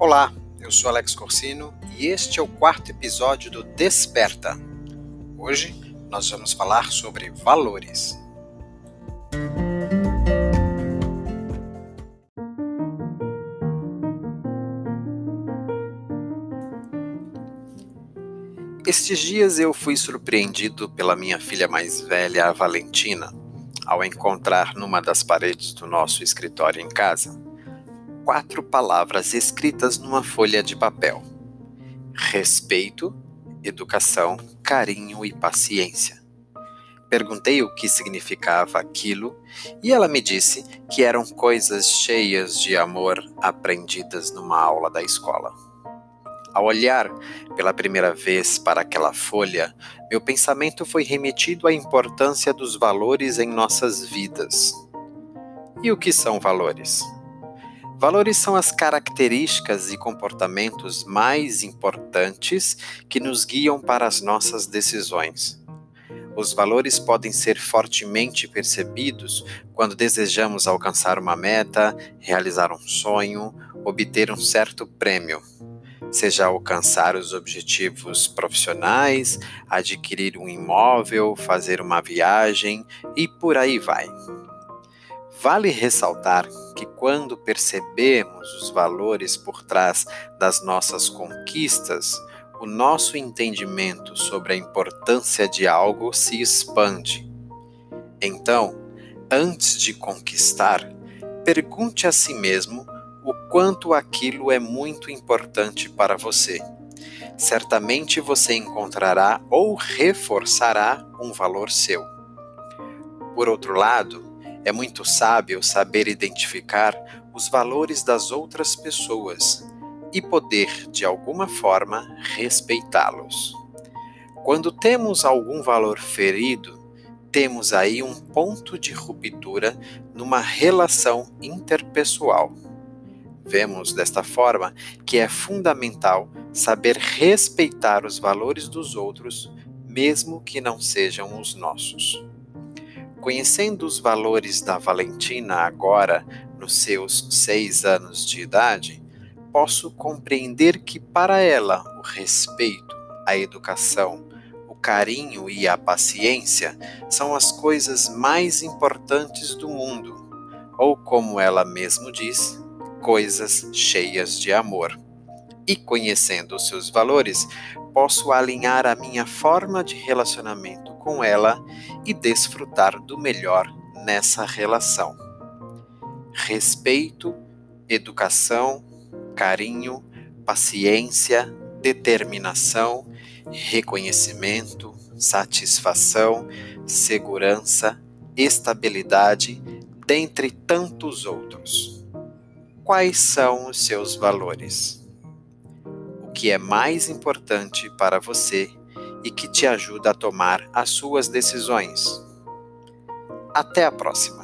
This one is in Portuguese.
Olá, eu sou Alex Corsino e este é o quarto episódio do Desperta. Hoje nós vamos falar sobre valores. Estes dias eu fui surpreendido pela minha filha mais velha, a Valentina, ao encontrar numa das paredes do nosso escritório em casa quatro palavras escritas numa folha de papel: respeito, educação, carinho e paciência. Perguntei o que significava aquilo e ela me disse que eram coisas cheias de amor aprendidas numa aula da escola. Ao olhar pela primeira vez para aquela folha, meu pensamento foi remetido à importância dos valores em nossas vidas. E o que são valores? Valores são as características e comportamentos mais importantes que nos guiam para as nossas decisões. Os valores podem ser fortemente percebidos quando desejamos alcançar uma meta, realizar um sonho, obter um certo prêmio seja alcançar os objetivos profissionais, adquirir um imóvel, fazer uma viagem e por aí vai. Vale ressaltar que quando percebemos os valores por trás das nossas conquistas, o nosso entendimento sobre a importância de algo se expande. Então, antes de conquistar, pergunte a si mesmo o quanto aquilo é muito importante para você. Certamente você encontrará ou reforçará um valor seu. Por outro lado, é muito sábio saber identificar os valores das outras pessoas e poder, de alguma forma, respeitá-los. Quando temos algum valor ferido, temos aí um ponto de ruptura numa relação interpessoal. Vemos desta forma que é fundamental saber respeitar os valores dos outros, mesmo que não sejam os nossos. Conhecendo os valores da Valentina agora, nos seus seis anos de idade, posso compreender que para ela o respeito, a educação, o carinho e a paciência são as coisas mais importantes do mundo, ou como ela mesmo diz, coisas cheias de amor. E conhecendo os seus valores, posso alinhar a minha forma de relacionamento com ela e desfrutar do melhor nessa relação. Respeito, educação, carinho, paciência, determinação, reconhecimento, satisfação, segurança, estabilidade, dentre tantos outros. Quais são os seus valores? O que é mais importante para você e que te ajuda a tomar as suas decisões. Até a próxima!